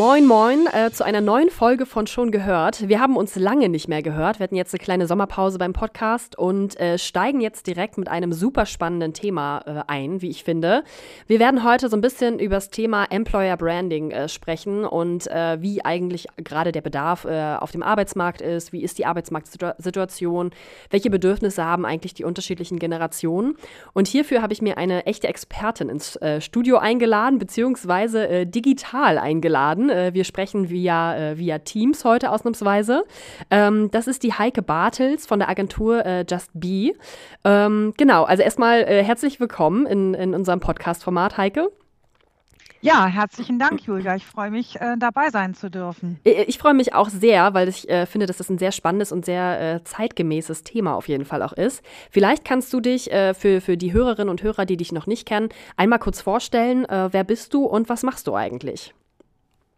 Moin, moin äh, zu einer neuen Folge von Schon gehört. Wir haben uns lange nicht mehr gehört. Wir hatten jetzt eine kleine Sommerpause beim Podcast und äh, steigen jetzt direkt mit einem super spannenden Thema äh, ein, wie ich finde. Wir werden heute so ein bisschen über das Thema Employer Branding äh, sprechen und äh, wie eigentlich gerade der Bedarf äh, auf dem Arbeitsmarkt ist, wie ist die Arbeitsmarktsituation, welche Bedürfnisse haben eigentlich die unterschiedlichen Generationen. Und hierfür habe ich mir eine echte Expertin ins Studio eingeladen, beziehungsweise digital eingeladen wir sprechen via, äh, via Teams heute ausnahmsweise. Ähm, das ist die Heike Bartels von der Agentur äh, Just Be. Ähm, genau, also erstmal äh, herzlich willkommen in, in unserem Podcast-Format, Heike. Ja, herzlichen Dank, Julia. Ich freue mich, äh, dabei sein zu dürfen. Ich, freue mich auch sehr, weil ich äh, finde, dass das ein sehr spannendes und sehr äh, zeitgemäßes Thema auf jeden Fall auch ist. Vielleicht kannst du dich äh, für, für die Hörerinnen und Hörer, die dich noch nicht kennen, einmal kurz vorstellen. Äh, wer bist du und was machst du eigentlich?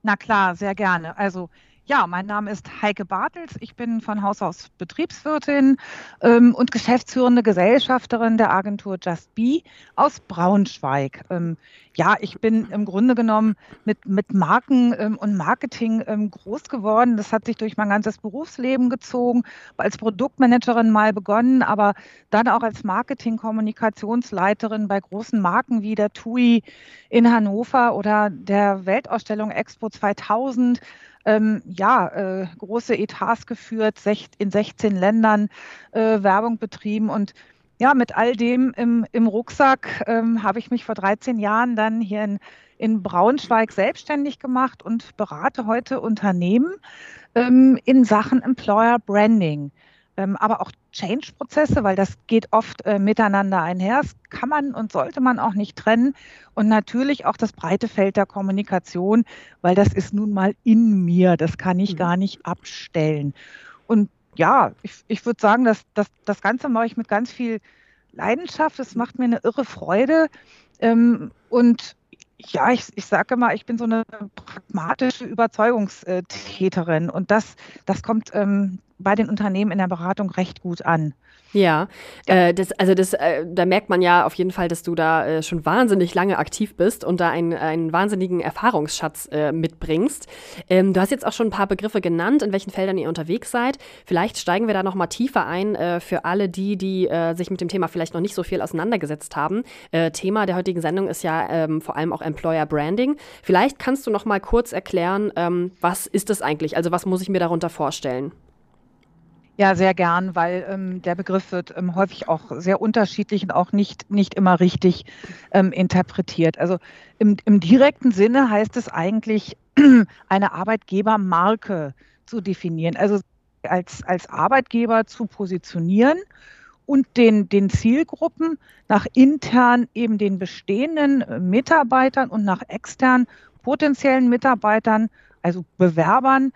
Na klar, sehr gerne. Also ja, mein Name ist Heike Bartels. Ich bin von Haus aus Betriebswirtin ähm, und geschäftsführende Gesellschafterin der Agentur Just Be aus Braunschweig. Ähm, ja, ich bin im Grunde genommen mit, mit Marken ähm, und Marketing ähm, groß geworden. Das hat sich durch mein ganzes Berufsleben gezogen. Als Produktmanagerin mal begonnen, aber dann auch als Marketing-Kommunikationsleiterin bei großen Marken wie der TUI in Hannover oder der Weltausstellung Expo 2000 ähm, ja, äh, große Etats geführt, in 16 Ländern äh, Werbung betrieben und ja, mit all dem im, im Rucksack ähm, habe ich mich vor 13 Jahren dann hier in, in Braunschweig selbstständig gemacht und berate heute Unternehmen ähm, in Sachen Employer Branding aber auch Change-Prozesse, weil das geht oft äh, miteinander einher. Das kann man und sollte man auch nicht trennen. Und natürlich auch das breite Feld der Kommunikation, weil das ist nun mal in mir. Das kann ich mhm. gar nicht abstellen. Und ja, ich, ich würde sagen, dass, dass das Ganze mache ich mit ganz viel Leidenschaft. Es macht mir eine irre Freude. Ähm, und ja, ich, ich sage immer, ich bin so eine pragmatische Überzeugungstäterin und das, das kommt ähm, bei den Unternehmen in der Beratung recht gut an. Ja. Äh, das, also das, äh, da merkt man ja auf jeden Fall, dass du da äh, schon wahnsinnig lange aktiv bist und da einen, einen wahnsinnigen Erfahrungsschatz äh, mitbringst. Ähm, du hast jetzt auch schon ein paar Begriffe genannt, in welchen Feldern ihr unterwegs seid. Vielleicht steigen wir da noch mal tiefer ein äh, für alle die, die äh, sich mit dem Thema vielleicht noch nicht so viel auseinandergesetzt haben. Thema der heutigen Sendung ist ja ähm, vor allem auch Employer Branding. Vielleicht kannst du noch mal kurz erklären, ähm, was ist das eigentlich? Also was muss ich mir darunter vorstellen? Ja, sehr gern, weil ähm, der Begriff wird ähm, häufig auch sehr unterschiedlich und auch nicht, nicht immer richtig ähm, interpretiert. Also im, im direkten Sinne heißt es eigentlich, eine Arbeitgebermarke zu definieren, also als, als Arbeitgeber zu positionieren und den, den Zielgruppen nach intern eben den bestehenden äh, Mitarbeitern und nach extern potenziellen Mitarbeitern, also Bewerbern,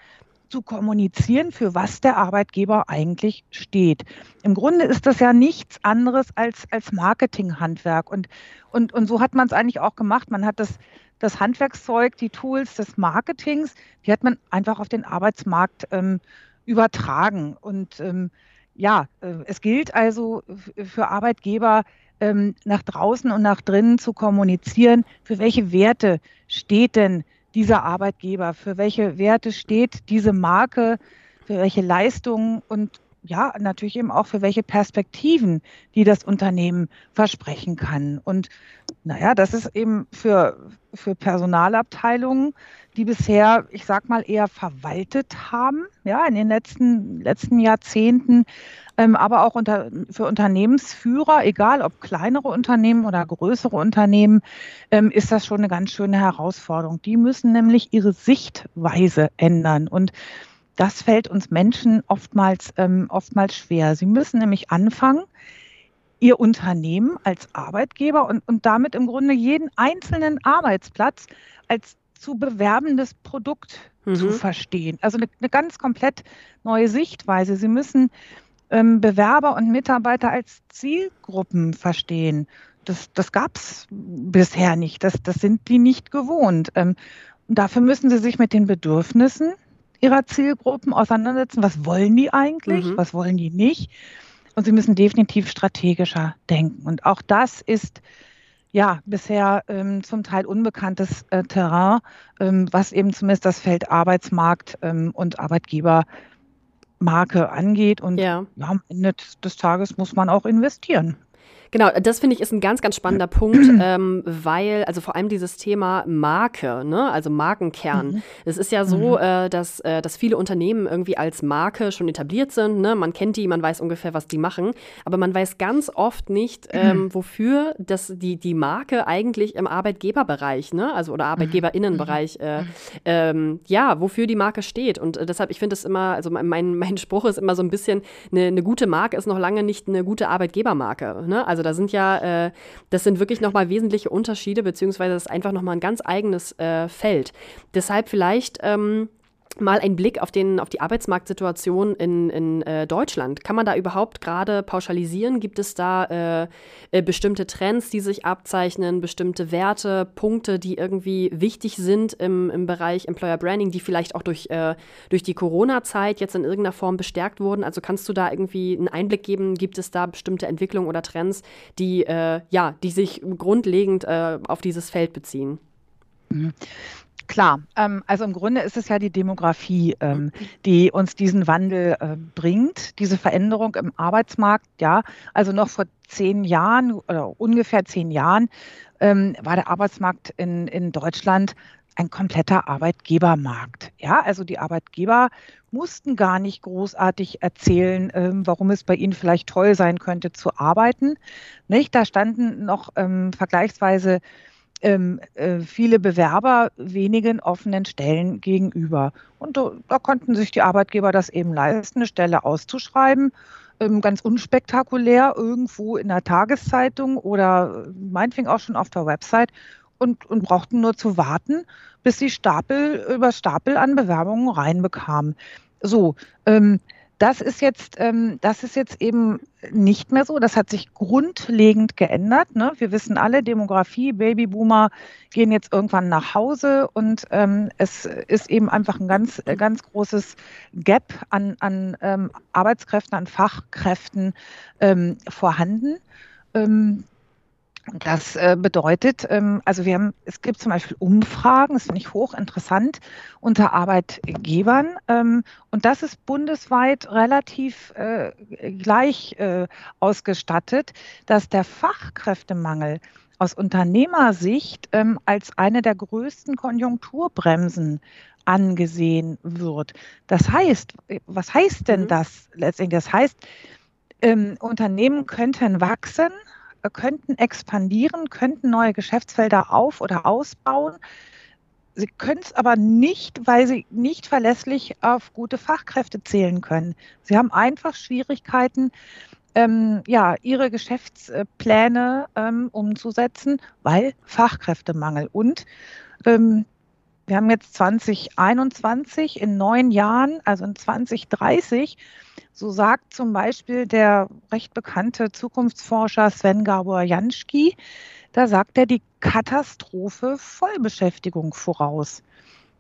zu kommunizieren, für was der Arbeitgeber eigentlich steht. Im Grunde ist das ja nichts anderes als, als Marketinghandwerk. Und, und, und so hat man es eigentlich auch gemacht. Man hat das, das Handwerkszeug, die Tools des Marketings, die hat man einfach auf den Arbeitsmarkt ähm, übertragen. Und ähm, ja, äh, es gilt also für Arbeitgeber, ähm, nach draußen und nach drinnen zu kommunizieren, für welche Werte steht denn dieser Arbeitgeber, für welche Werte steht diese Marke, für welche Leistungen und ja, natürlich eben auch für welche Perspektiven, die das Unternehmen versprechen kann. Und naja, das ist eben für, für Personalabteilungen, die bisher, ich sag mal, eher verwaltet haben, ja, in den letzten, letzten Jahrzehnten, ähm, aber auch unter, für Unternehmensführer, egal ob kleinere Unternehmen oder größere Unternehmen, ähm, ist das schon eine ganz schöne Herausforderung. Die müssen nämlich ihre Sichtweise ändern und das fällt uns Menschen oftmals, ähm, oftmals schwer. Sie müssen nämlich anfangen, ihr Unternehmen als Arbeitgeber und, und damit im Grunde jeden einzelnen Arbeitsplatz als zu bewerbendes Produkt mhm. zu verstehen. Also eine, eine, ganz komplett neue Sichtweise. Sie müssen ähm, Bewerber und Mitarbeiter als Zielgruppen verstehen. Das, das gab es bisher nicht. Das, das sind die nicht gewohnt. Ähm, dafür müssen sie sich mit den Bedürfnissen ihrer Zielgruppen auseinandersetzen. Was wollen die eigentlich? Mhm. Was wollen die nicht? Und sie müssen definitiv strategischer denken. Und auch das ist ja, bisher ähm, zum Teil unbekanntes äh, Terrain, ähm, was eben zumindest das Feld Arbeitsmarkt ähm, und Arbeitgebermarke angeht. Und ja. am Ende des Tages muss man auch investieren. Genau, das finde ich ist ein ganz, ganz spannender Punkt, ähm, weil, also vor allem dieses Thema Marke, ne? also Markenkern. Mhm. Es ist ja so, mhm. äh, dass, äh, dass viele Unternehmen irgendwie als Marke schon etabliert sind. Ne? Man kennt die, man weiß ungefähr, was die machen, aber man weiß ganz oft nicht, ähm, wofür das, die, die Marke eigentlich im Arbeitgeberbereich, ne? also oder mhm. Arbeitgeberinnenbereich, äh, mhm. ähm, ja, wofür die Marke steht. Und äh, deshalb, ich finde es immer, also mein, mein Spruch ist immer so ein bisschen, eine, eine gute Marke ist noch lange nicht eine gute Arbeitgebermarke. Ne? Also da sind ja, äh, das sind wirklich nochmal wesentliche Unterschiede, beziehungsweise das ist einfach nochmal ein ganz eigenes äh, Feld. Deshalb vielleicht ähm, mal ein Blick auf, den, auf die Arbeitsmarktsituation in, in äh, Deutschland. Kann man da überhaupt gerade pauschalisieren? Gibt es da äh, äh, bestimmte Trends, die sich abzeichnen, bestimmte Werte, Punkte, die irgendwie wichtig sind im, im Bereich Employer Branding, die vielleicht auch durch, äh, durch die Corona-Zeit jetzt in irgendeiner Form bestärkt wurden? Also kannst du da irgendwie einen Einblick geben? Gibt es da bestimmte Entwicklungen oder Trends, die, äh, ja, die sich grundlegend äh, auf dieses Feld beziehen? Mhm. Klar, ähm, also im Grunde ist es ja die Demografie, ähm, die uns diesen Wandel äh, bringt, diese Veränderung im Arbeitsmarkt. Ja, also noch vor zehn Jahren oder ungefähr zehn Jahren ähm, war der Arbeitsmarkt in, in Deutschland ein kompletter Arbeitgebermarkt. Ja, also die Arbeitgeber mussten gar nicht großartig erzählen, ähm, warum es bei ihnen vielleicht toll sein könnte zu arbeiten. Nicht? Da standen noch ähm, vergleichsweise ähm, äh, viele Bewerber wenigen offenen Stellen gegenüber. Und da, da, konnten sich die Arbeitgeber das eben leisten, eine Stelle auszuschreiben, ähm, ganz unspektakulär irgendwo in der Tageszeitung oder meinetwegen auch schon auf der Website und, und brauchten nur zu warten, bis sie Stapel über Stapel an Bewerbungen reinbekamen. So, ähm, das ist jetzt, ähm, das ist jetzt eben nicht mehr so. Das hat sich grundlegend geändert. Ne? Wir wissen alle, Demografie, Babyboomer gehen jetzt irgendwann nach Hause und ähm, es ist eben einfach ein ganz, ganz großes Gap an, an ähm, Arbeitskräften, an Fachkräften ähm, vorhanden. Das äh, bedeutet, ähm, also wir haben, es gibt zum Beispiel Umfragen, das finde ich hochinteressant, unter Arbeitgebern. Ähm, und das ist bundesweit relativ äh, gleich äh, ausgestattet, dass der Fachkräftemangel aus Unternehmersicht ähm, als eine der größten Konjunkturbremsen angesehen wird. Das heißt, was heißt denn mhm. das letztendlich? Das heißt, Unternehmen könnten wachsen, könnten expandieren, könnten neue Geschäftsfelder auf- oder ausbauen. Sie können es aber nicht, weil sie nicht verlässlich auf gute Fachkräfte zählen können. Sie haben einfach Schwierigkeiten, ähm, ja, ihre Geschäftspläne ähm, umzusetzen, weil Fachkräftemangel. Und ähm, wir haben jetzt 2021, in neun Jahren, also in 2030, so sagt zum Beispiel der recht bekannte Zukunftsforscher Sven Gabor Janschki, da sagt er die Katastrophe Vollbeschäftigung voraus.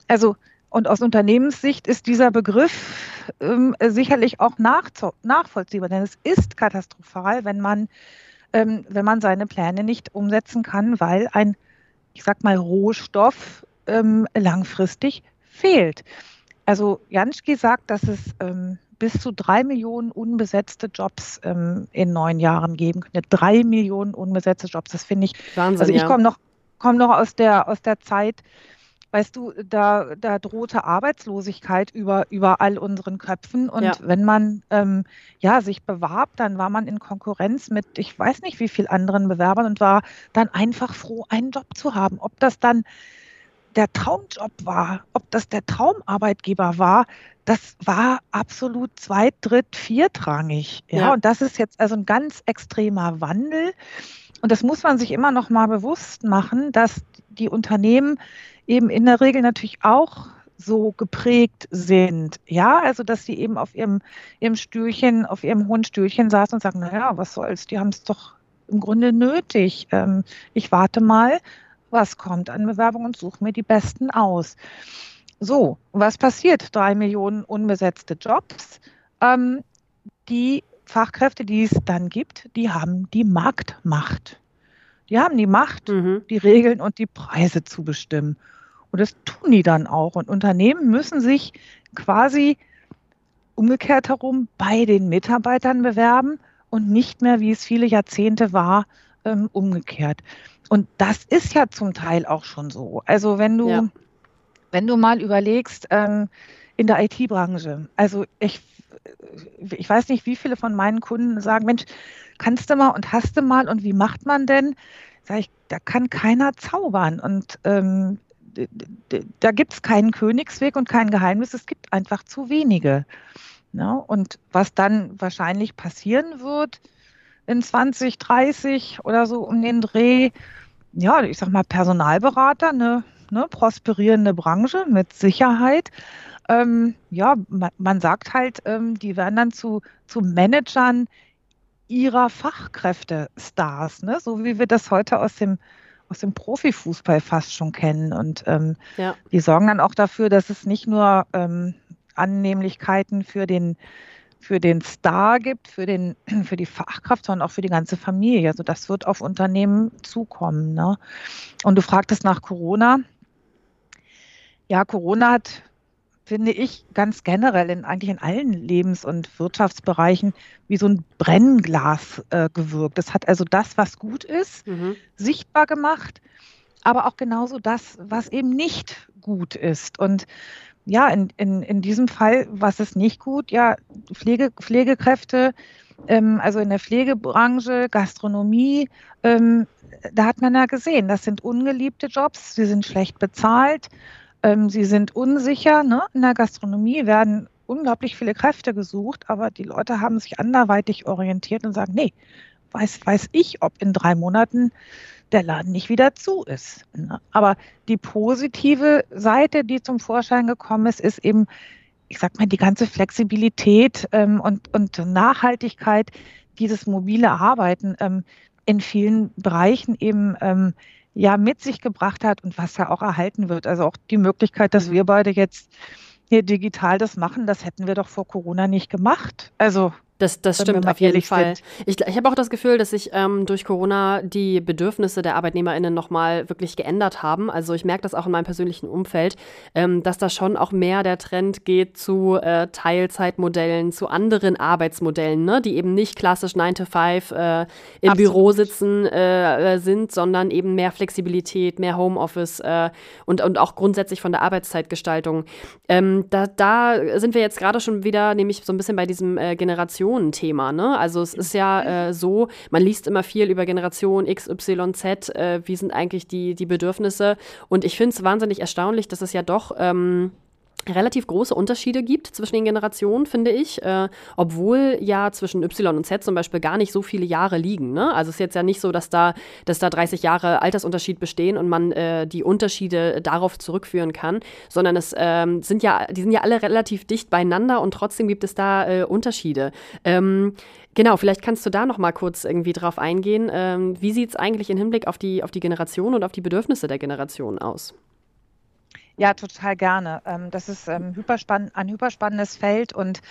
Also, und aus Unternehmenssicht ist dieser Begriff ähm, sicherlich auch nach, nachvollziehbar, denn es ist katastrophal, wenn man, ähm, wenn man seine Pläne nicht umsetzen kann, weil ein, ich sag mal, Rohstoff ähm, langfristig fehlt. Also Janschki sagt, dass es ähm, bis zu drei Millionen unbesetzte Jobs ähm, in neun Jahren geben könnte. Drei Millionen unbesetzte Jobs, das finde ich. Wahnsinn, also ich ja. komme noch, komm noch aus der, aus der Zeit, weißt du, da, da drohte Arbeitslosigkeit über, über all unseren Köpfen. Und ja. wenn man ähm, ja, sich bewarb, dann war man in Konkurrenz mit, ich weiß nicht wie vielen anderen Bewerbern und war dann einfach froh, einen Job zu haben. Ob das dann der Traumjob war, ob das der Traumarbeitgeber war, das war absolut zweit-, dritt-, viertrangig. Ja, ja, und das ist jetzt also ein ganz extremer Wandel. Und das muss man sich immer noch mal bewusst machen, dass die Unternehmen eben in der Regel natürlich auch so geprägt sind. Ja, also dass sie eben auf ihrem, ihrem Stühlchen, auf ihrem hohen Stühlchen saßen und sagen, naja, was soll's, die haben es doch im Grunde nötig. Ähm, ich warte mal, was kommt an Bewerbungen und suche mir die besten aus. So, was passiert? Drei Millionen unbesetzte Jobs. Ähm, die Fachkräfte, die es dann gibt, die haben die Marktmacht. Die haben die Macht, mhm. die Regeln und die Preise zu bestimmen. Und das tun die dann auch. Und Unternehmen müssen sich quasi umgekehrt herum bei den Mitarbeitern bewerben und nicht mehr, wie es viele Jahrzehnte war, ähm, umgekehrt. Und das ist ja zum Teil auch schon so. Also wenn du, ja. wenn du mal überlegst, ähm, in der IT-Branche, also ich, ich weiß nicht, wie viele von meinen Kunden sagen, Mensch, kannst du mal und hast du mal und wie macht man denn? Sag ich, da kann keiner zaubern. Und ähm, da gibt es keinen Königsweg und kein Geheimnis, es gibt einfach zu wenige. Ja, ne? und was dann wahrscheinlich passieren wird in 2030 oder so um den Dreh, ja, ich sag mal Personalberater, eine ne, prosperierende Branche mit Sicherheit. Ähm, ja, man, man, sagt halt, ähm, die werden dann zu, zu Managern ihrer Fachkräfte-Stars, ne? so wie wir das heute aus dem aus dem Profifußball fast schon kennen. Und ähm, ja. die sorgen dann auch dafür, dass es nicht nur ähm, Annehmlichkeiten für den, für den Star gibt, für, den, für die Fachkraft, sondern auch für die ganze Familie. Also das wird auf Unternehmen zukommen. Ne? Und du fragtest nach Corona. Ja, Corona hat finde ich, ganz generell in eigentlich in allen Lebens- und Wirtschaftsbereichen wie so ein Brennglas äh, gewirkt. Das hat also das, was gut ist, mhm. sichtbar gemacht, aber auch genauso das, was eben nicht gut ist. Und ja, in, in, in diesem Fall, was ist nicht gut? Ja, Pflege, Pflegekräfte, ähm, also in der Pflegebranche, Gastronomie, ähm, da hat man ja gesehen, das sind ungeliebte Jobs, sie sind schlecht bezahlt ähm, sie sind unsicher. Ne? In der Gastronomie werden unglaublich viele Kräfte gesucht, aber die Leute haben sich anderweitig orientiert und sagen, nee, weiß, weiß ich, ob in drei Monaten der Laden nicht wieder zu ist. Ne? Aber die positive Seite, die zum Vorschein gekommen ist, ist eben, ich sag mal, die ganze Flexibilität ähm, und, und Nachhaltigkeit, dieses mobile Arbeiten ähm, in vielen Bereichen eben ähm, ja mit sich gebracht hat und was ja auch erhalten wird. Also auch die Möglichkeit, dass mhm. wir beide jetzt hier digital das machen, das hätten wir doch vor Corona nicht gemacht. Also das, das stimmt auf jeden Fall. Ich, ich habe auch das Gefühl, dass sich ähm, durch Corona die Bedürfnisse der ArbeitnehmerInnen nochmal wirklich geändert haben. Also ich merke das auch in meinem persönlichen Umfeld, ähm, dass da schon auch mehr der Trend geht zu äh, Teilzeitmodellen, zu anderen Arbeitsmodellen, ne? die eben nicht klassisch 9 to 5 äh, im Absolut. Büro sitzen äh, äh, sind, sondern eben mehr Flexibilität, mehr Homeoffice äh, und, und auch grundsätzlich von der Arbeitszeitgestaltung. Ähm, da, da sind wir jetzt gerade schon wieder, nämlich so ein bisschen bei diesem äh, Generation Generationen-Thema. Ne? Also es ist ja äh, so, man liest immer viel über Generation X, Y, Z, äh, wie sind eigentlich die, die Bedürfnisse. Und ich finde es wahnsinnig erstaunlich, dass es ja doch ähm, relativ große Unterschiede gibt zwischen den Generationen, finde ich, äh, obwohl ja zwischen Y und Z zum Beispiel gar nicht so viele Jahre liegen. Ne? Also es ist jetzt ja nicht so, dass da, dass da 30 Jahre Altersunterschied bestehen und man äh, die Unterschiede darauf zurückführen kann, sondern es ähm, sind ja, die sind ja alle relativ dicht beieinander und trotzdem gibt es da äh, Unterschiede. Ähm, Genau, vielleicht kannst du da noch mal kurz irgendwie drauf eingehen. Ähm, wie sieht es eigentlich im Hinblick auf die, auf die Generation und auf die Bedürfnisse der Generation aus? Ja, total gerne. Ähm, das ist ähm, ein hyperspannendes Feld und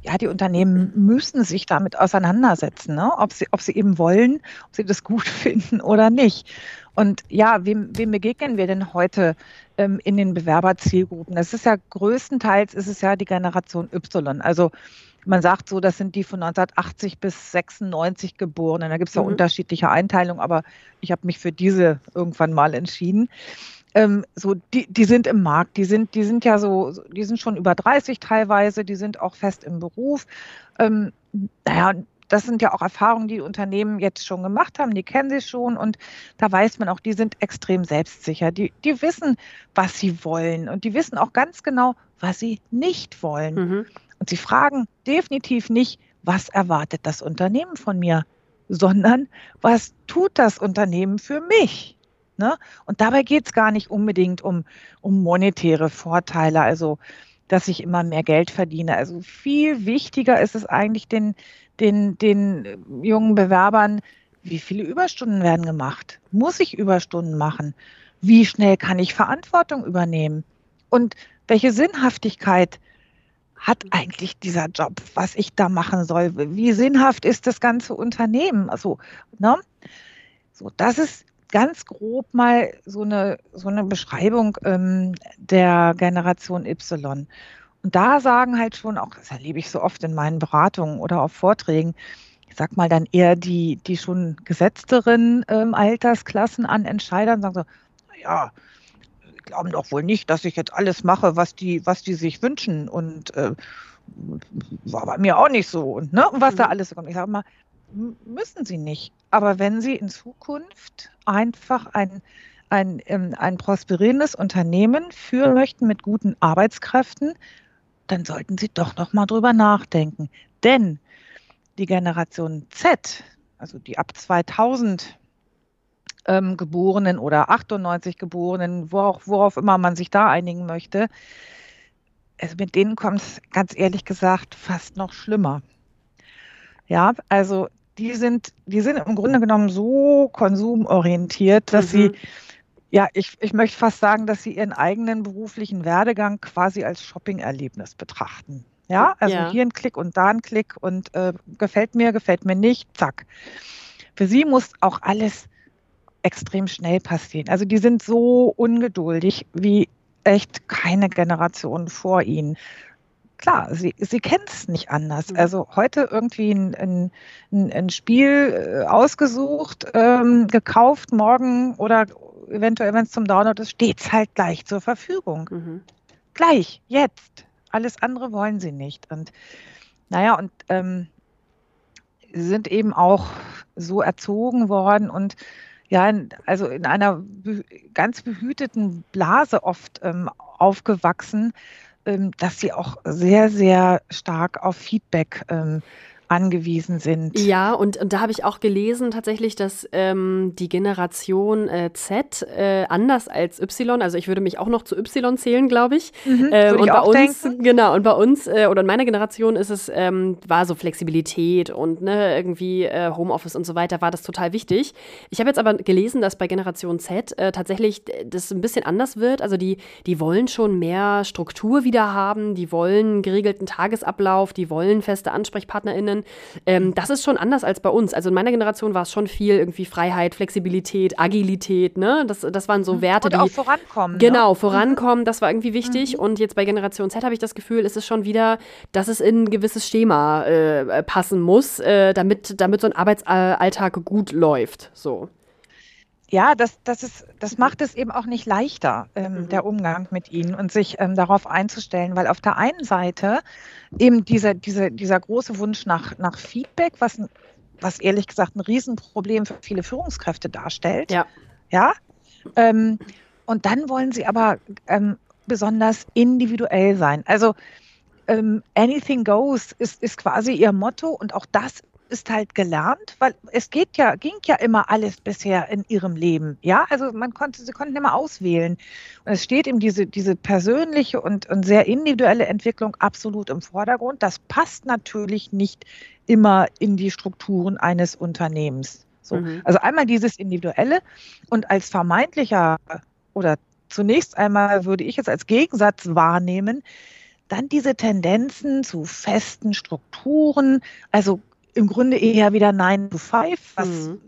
ja, die Unternehmen müssen sich damit auseinandersetzen, ne? ob, sie, ob sie eben wollen, ob sie das gut finden oder nicht. Und ja, wem, wem begegnen wir denn heute ähm, in den Bewerberzielgruppen? Das ist ja größtenteils ist es ja die Generation Y. Also man sagt so, das sind die von 1980 bis 96 Geborenen. Da gibt es ja mhm. unterschiedliche Einteilungen, aber ich habe mich für diese irgendwann mal entschieden ähm, so, die, die sind im Markt, die sind, die sind ja so, die sind schon über 30 teilweise, die sind auch fest im Beruf. Ähm, naja, das sind ja auch Erfahrungen, die Unternehmen jetzt schon gemacht haben, die kennen sie schon und da weiß man auch, die sind extrem selbstsicher. Die, die wissen, was sie wollen und die wissen auch ganz genau, was sie nicht wollen. Mhm. Und sie fragen definitiv nicht, was erwartet das Unternehmen von mir, sondern was tut das Unternehmen für mich? Ne? Und dabei geht es gar nicht unbedingt um, um monetäre Vorteile, also dass ich immer mehr Geld verdiene. Also viel wichtiger ist es eigentlich den, den, den jungen Bewerbern, wie viele Überstunden werden gemacht? Muss ich Überstunden machen? Wie schnell kann ich Verantwortung übernehmen? Und welche Sinnhaftigkeit hat eigentlich dieser Job, was ich da machen soll? Wie sinnhaft ist das ganze Unternehmen? Also, ne? So, das ist ganz grob mal so eine, so eine Beschreibung ähm, der Generation Y. Und da sagen halt schon, auch das erlebe ich so oft in meinen Beratungen oder auf Vorträgen, ich sag mal dann eher die, die schon gesetzteren ähm, Altersklassen an Entscheidern sagen so, ja, glauben doch wohl nicht, dass ich jetzt alles mache, was die, was die sich wünschen. Und äh, war bei mir auch nicht so. Und, ne? und was mhm. da alles so kommt. Ich sage mal, müssen sie nicht. Aber wenn sie in Zukunft einfach ein, ein, ähm, ein prosperierendes Unternehmen führen möchten mit guten Arbeitskräften, dann sollten sie doch noch mal drüber nachdenken. Denn die Generation Z, also die ab 2000 ähm, Geborenen oder 98 Geborenen, worauf, worauf immer man sich da einigen möchte, also mit denen kommt es ganz ehrlich gesagt fast noch schlimmer. Ja, also die sind, die sind im Grunde genommen so konsumorientiert, dass mhm. sie, ja, ich, ich möchte fast sagen, dass sie ihren eigenen beruflichen Werdegang quasi als Shopping-Erlebnis betrachten. Ja, also ja. hier ein Klick und da ein Klick und äh, gefällt mir, gefällt mir nicht, zack. Für sie muss auch alles extrem schnell passieren. Also die sind so ungeduldig wie echt keine Generation vor ihnen. Klar, sie, sie kennen es nicht anders. Mhm. Also heute irgendwie ein, ein, ein Spiel äh, ausgesucht, ähm, gekauft, morgen oder eventuell, wenn es zum Download ist, steht es halt gleich zur Verfügung. Mhm. Gleich, jetzt. Alles andere wollen sie nicht. Und naja, und ähm, sie sind eben auch so erzogen worden und ja, also in einer ganz behüteten Blase oft ähm, aufgewachsen, dass sie auch sehr, sehr stark auf Feedback ähm, angewiesen sind. Ja, und, und da habe ich auch gelesen tatsächlich, dass ähm, die Generation äh, Z äh, anders als Y, also ich würde mich auch noch zu Y zählen, glaube ich. Mhm, äh, und ich bei uns, denken. genau, und bei uns äh, oder in meiner Generation ist es, ähm, war so Flexibilität und ne, irgendwie äh, Homeoffice und so weiter, war das total wichtig. Ich habe jetzt aber gelesen, dass bei Generation Z äh, tatsächlich das ein bisschen anders wird. Also die, die wollen schon mehr Struktur wieder haben, die wollen geregelten Tagesablauf, die wollen feste AnsprechpartnerInnen ähm, das ist schon anders als bei uns. Also in meiner Generation war es schon viel irgendwie Freiheit, Flexibilität, Agilität, ne? Das, das waren so mhm. Werte, Und die. auch vorankommen. Genau, ne? vorankommen, das war irgendwie wichtig. Mhm. Und jetzt bei Generation Z habe ich das Gefühl, ist es schon wieder, dass es in ein gewisses Schema äh, passen muss, äh, damit, damit so ein Arbeitsalltag gut läuft. So ja, das, das, ist, das macht es eben auch nicht leichter, ähm, mhm. der Umgang mit ihnen und sich ähm, darauf einzustellen, weil auf der einen Seite eben dieser, dieser, dieser große Wunsch nach, nach Feedback, was, was ehrlich gesagt ein Riesenproblem für viele Führungskräfte darstellt. Ja. Ja. Ähm, und dann wollen sie aber ähm, besonders individuell sein. Also ähm, anything goes ist, ist quasi ihr Motto und auch das ist halt gelernt, weil es geht ja, ging ja immer alles bisher in ihrem Leben. Ja, also man konnte, sie konnten immer auswählen. Und es steht eben diese, diese persönliche und, und sehr individuelle Entwicklung absolut im Vordergrund. Das passt natürlich nicht immer in die Strukturen eines Unternehmens. So. Mhm. Also einmal dieses Individuelle und als vermeintlicher oder zunächst einmal würde ich es als Gegensatz wahrnehmen, dann diese Tendenzen zu festen Strukturen, also im Grunde eher wieder 9 to 5, was, mhm.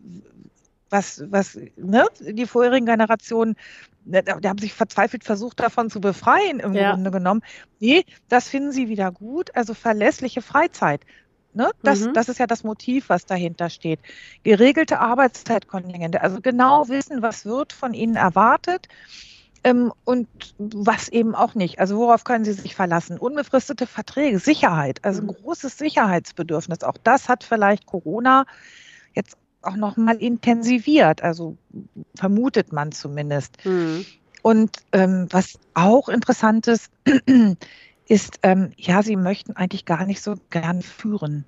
was, was ne, die vorherigen Generationen, ne, die haben sich verzweifelt versucht, davon zu befreien, im ja. Grunde genommen. Nee, das finden sie wieder gut, also verlässliche Freizeit. Ne? Das, mhm. das ist ja das Motiv, was dahinter steht. Geregelte Arbeitszeitkontingente, also genau wissen, was wird von ihnen erwartet ähm, und was eben auch nicht. Also worauf können Sie sich verlassen? Unbefristete Verträge, Sicherheit, also ein mhm. großes Sicherheitsbedürfnis. Auch das hat vielleicht Corona jetzt auch noch mal intensiviert. Also vermutet man zumindest. Mhm. Und ähm, was auch interessant ist, ist, ähm, ja, sie möchten eigentlich gar nicht so gern führen.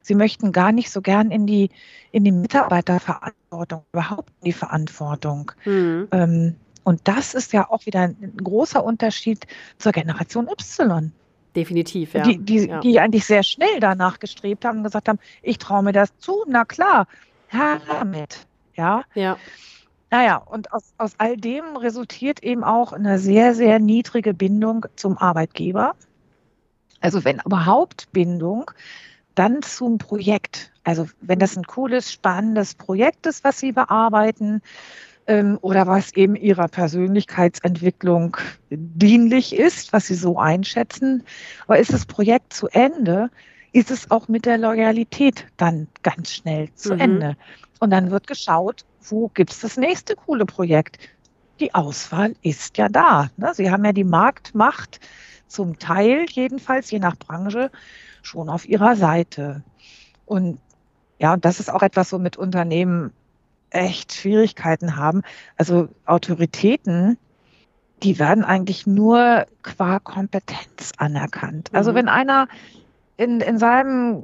Sie möchten gar nicht so gern in die, in die Mitarbeiterverantwortung, überhaupt in die Verantwortung. Mhm. Ähm, und das ist ja auch wieder ein großer Unterschied zur Generation Y. Definitiv, ja. Die, die, ja. die eigentlich sehr schnell danach gestrebt haben und gesagt haben, ich traue mir das zu, na klar, her damit. Ja. ja. Naja, und aus, aus all dem resultiert eben auch eine sehr, sehr niedrige Bindung zum Arbeitgeber. Also wenn überhaupt Bindung, dann zum Projekt. Also wenn das ein cooles, spannendes Projekt ist, was Sie bearbeiten, ähm, oder was eben ihrer Persönlichkeitsentwicklung dienlich ist, was sie so einschätzen. Aber ist das Projekt zu Ende, ist es auch mit der Loyalität dann ganz schnell zu mhm. Ende. Und dann wird geschaut, wo gibt es das nächste coole Projekt? Die Auswahl ist ja da. Ne? Sie haben ja die Marktmacht zum Teil, jedenfalls je nach Branche, schon auf ihrer Seite. Und ja, und das ist auch etwas, womit Unternehmen echt Schwierigkeiten haben. Also Autoritäten, die werden eigentlich nur qua Kompetenz anerkannt. Also mhm. wenn einer in, in seinem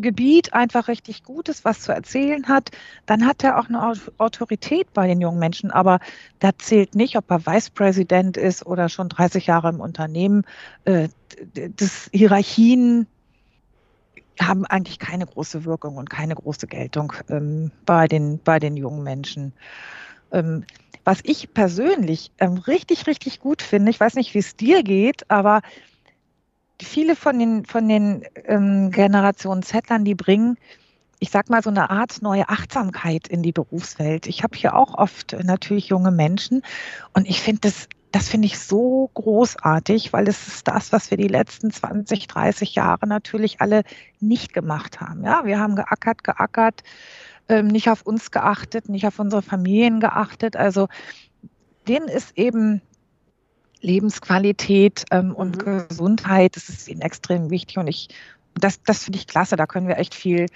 Gebiet einfach richtig gut ist, was zu erzählen hat, dann hat er auch eine Autorität bei den jungen Menschen. Aber da zählt nicht, ob er Vice President ist oder schon 30 Jahre im Unternehmen. Äh, das Hierarchien haben eigentlich keine große Wirkung und keine große Geltung ähm, bei, den, bei den jungen Menschen. Ähm, was ich persönlich ähm, richtig, richtig gut finde, ich weiß nicht, wie es dir geht, aber viele von den, von den ähm, Generationen Zettlern, die bringen, ich sag mal, so eine Art neue Achtsamkeit in die Berufswelt. Ich habe hier auch oft natürlich junge Menschen und ich finde das das finde ich so großartig, weil es ist das, was wir die letzten 20, 30 Jahre natürlich alle nicht gemacht haben. Ja, wir haben geackert, geackert, ähm, nicht auf uns geachtet, nicht auf unsere Familien geachtet. Also denen ist eben Lebensqualität ähm, und mhm. Gesundheit, das ist ihnen extrem wichtig und ich, das, das finde ich klasse, da können wir echt viel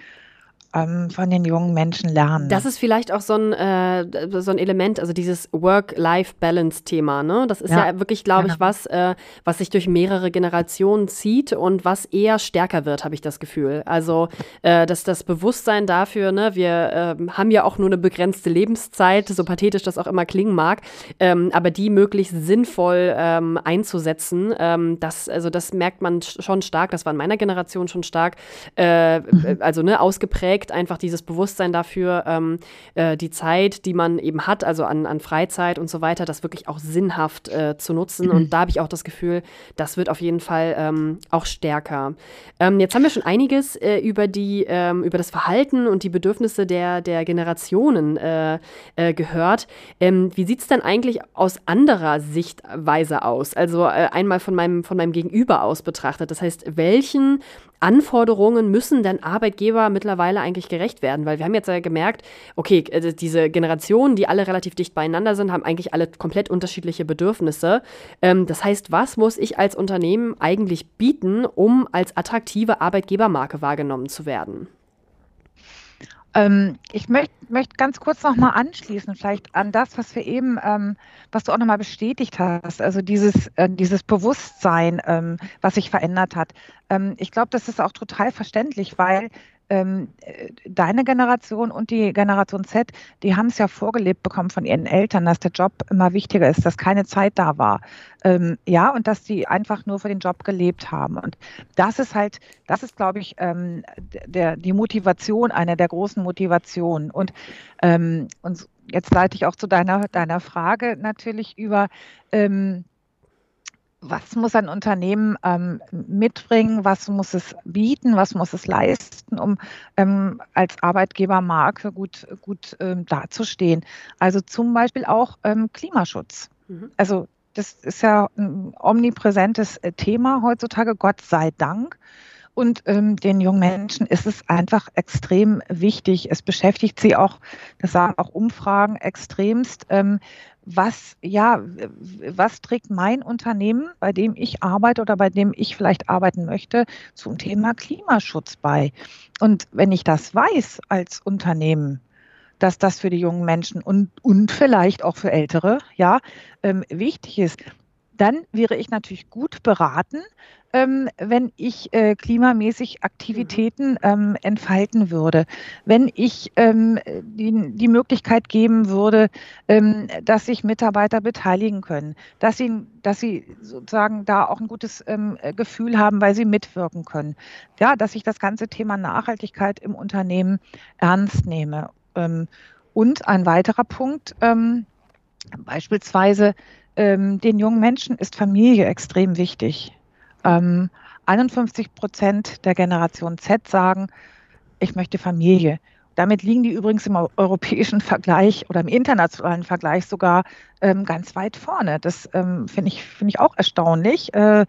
ähm, von den jungen Menschen lernen. Das ist vielleicht auch so ein, äh, so ein Element, also dieses Work-Life-Balance-Thema. Ne? Das ist ja, ja wirklich, glaube genau. ich, was, äh, was sich durch mehrere Generationen zieht und was eher stärker wird, habe ich das Gefühl. Also, äh, dass das Bewusstsein dafür, ne, wir äh, haben ja auch nur eine begrenzte Lebenszeit, so pathetisch das auch immer klingen mag, ähm, aber die möglichst sinnvoll ähm, einzusetzen, ähm, das, also das merkt man schon stark, das war in meiner Generation schon stark, äh, mhm. also ne, ausgeprägt trägt einfach dieses Bewusstsein dafür, ähm, äh, die Zeit, die man eben hat, also an, an Freizeit und so weiter, das wirklich auch sinnhaft äh, zu nutzen. Mhm. Und da habe ich auch das Gefühl, das wird auf jeden Fall ähm, auch stärker. Ähm, jetzt haben wir schon einiges äh, über die, ähm, über das Verhalten und die Bedürfnisse der, der Generationen äh, äh, gehört. Ähm, wie sieht es denn eigentlich aus anderer Sichtweise aus? Also äh, einmal von meinem, von meinem Gegenüber aus betrachtet. Das heißt, welchen Anforderungen müssen denn Arbeitgeber mittlerweile eigentlich gerecht werden? Weil wir haben jetzt ja gemerkt, okay, äh, diese Generationen, die alle relativ dicht beieinander sind, haben eigentlich alle komplett unterschiedliche Bedürfnisse. Ähm, das heißt, was muss ich als Unternehmen eigentlich bieten, um als attraktive Arbeitgebermarke wahrgenommen zu werden? Ähm, ich möchte möcht ganz kurz nochmal anschließen, vielleicht an das, was wir eben, ähm, was du auch nochmal bestätigt hast, also dieses, äh, dieses Bewusstsein, ähm, was sich verändert hat. Ähm, ich glaube, das ist auch total verständlich, weil ähm, äh, deine Generation und die Generation Z, die haben es ja vorgelebt bekommen von ihren Eltern, dass der Job immer wichtiger ist, dass keine Zeit da war. Ähm, ja, und dass sie einfach nur für den Job gelebt haben. Und das ist halt, das ist, glaube ich, ähm, der, die Motivation, eine der großen Motivationen. Und, ähm, und jetzt leite ich auch zu deiner, deiner Frage natürlich über, ähm, was muss ein Unternehmen ähm, mitbringen, was muss es bieten, was muss es leisten, um ähm, als Arbeitgebermarke gut, gut ähm, dazustehen. Also zum Beispiel auch ähm, Klimaschutz. Mhm. Also das ist ja ein omnipräsentes äh, Thema heutzutage, Gott sei Dank. Und ähm, den jungen Menschen ist es einfach extrem wichtig. Es beschäftigt sie auch, das sagen auch Umfragen, extremst. Was, ja, was trägt mein Unternehmen, bei dem ich arbeite oder bei dem ich vielleicht arbeiten möchte, zum Thema Klimaschutz bei? Und wenn ich das weiß als Unternehmen, dass das für die jungen Menschen und, und vielleicht auch für Ältere, ja, ähm, wichtig ist, dann wäre ich natürlich gut beraten, ähm, wenn ich äh, klimamäßig Aktivitäten mhm. ähm, entfalten würde, wenn ich ähm, die, die Möglichkeit geben würde, ähm, dass sich Mitarbeiter beteiligen können, dass sie, dass sie sozusagen da auch ein gutes ähm, Gefühl haben, weil sie mitwirken können. Ja, dass ich das ganze Thema Nachhaltigkeit im Unternehmen ernst nehme. Ähm, und ein weiterer Punkt, beispielsweise den jungen Menschen ist Familie extrem wichtig. Ähm, 51 Prozent der Generation Z sagen, ich möchte Familie. Damit liegen die übrigens im europäischen Vergleich oder im internationalen Vergleich sogar ähm, ganz weit vorne. Das ähm, finde ich, find ich auch erstaunlich. Äh,